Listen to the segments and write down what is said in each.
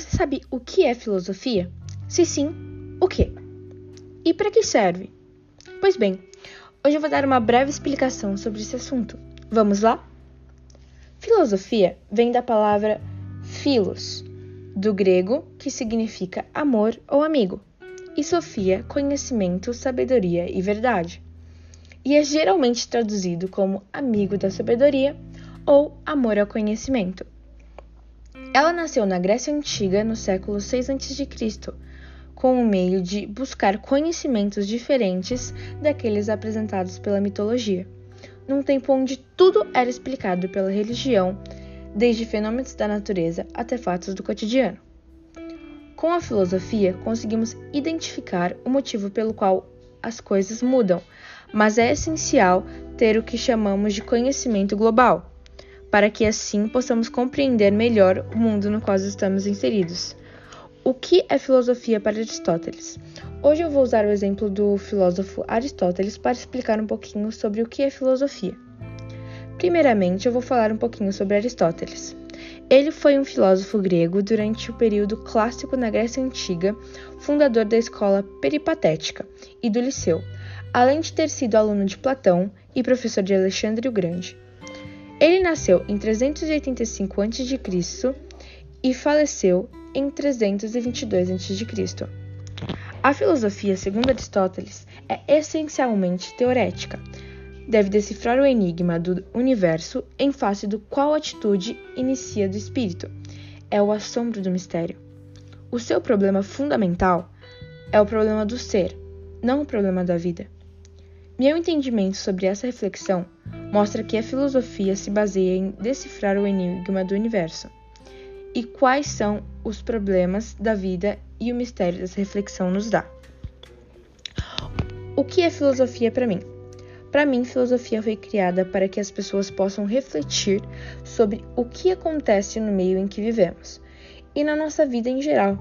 sabe o que é filosofia? Se sim, o que? E para que serve? Pois bem, hoje eu vou dar uma breve explicação sobre esse assunto. Vamos lá? Filosofia vem da palavra philos, do grego que significa amor ou amigo, e sofia, conhecimento, sabedoria e verdade. E é geralmente traduzido como amigo da sabedoria ou amor ao conhecimento. Ela nasceu na Grécia Antiga no século 6 a.C., com o meio de buscar conhecimentos diferentes daqueles apresentados pela mitologia, num tempo onde tudo era explicado pela religião, desde fenômenos da natureza até fatos do cotidiano. Com a filosofia, conseguimos identificar o motivo pelo qual as coisas mudam, mas é essencial ter o que chamamos de conhecimento global para que assim possamos compreender melhor o mundo no qual estamos inseridos. O que é filosofia para Aristóteles? Hoje eu vou usar o exemplo do filósofo Aristóteles para explicar um pouquinho sobre o que é filosofia. Primeiramente, eu vou falar um pouquinho sobre Aristóteles. Ele foi um filósofo grego durante o período clássico na Grécia Antiga, fundador da escola peripatética e do Liceu, além de ter sido aluno de Platão e professor de Alexandre o Grande. Ele nasceu em 385 a.C. e faleceu em 322 a.C. A filosofia, segundo Aristóteles, é essencialmente teorética. Deve decifrar o enigma do universo em face do qual atitude inicia do espírito. É o assombro do mistério. O seu problema fundamental é o problema do ser, não o problema da vida. Meu entendimento sobre essa reflexão mostra que a filosofia se baseia em decifrar o enigma do universo e quais são os problemas da vida e o mistério dessa reflexão nos dá. O que é filosofia para mim? Para mim, filosofia foi criada para que as pessoas possam refletir sobre o que acontece no meio em que vivemos e na nossa vida em geral.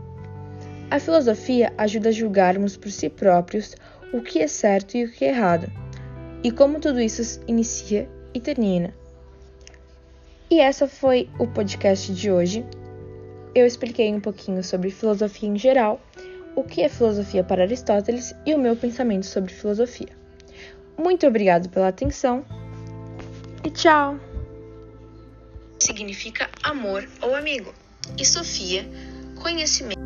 A filosofia ajuda a julgarmos por si próprios o que é certo e o que é errado, e como tudo isso inicia e termina. E essa foi o podcast de hoje. Eu expliquei um pouquinho sobre filosofia em geral, o que é filosofia para Aristóteles e o meu pensamento sobre filosofia. Muito obrigado pela atenção e tchau! Significa amor ou amigo, e Sofia, conhecimento.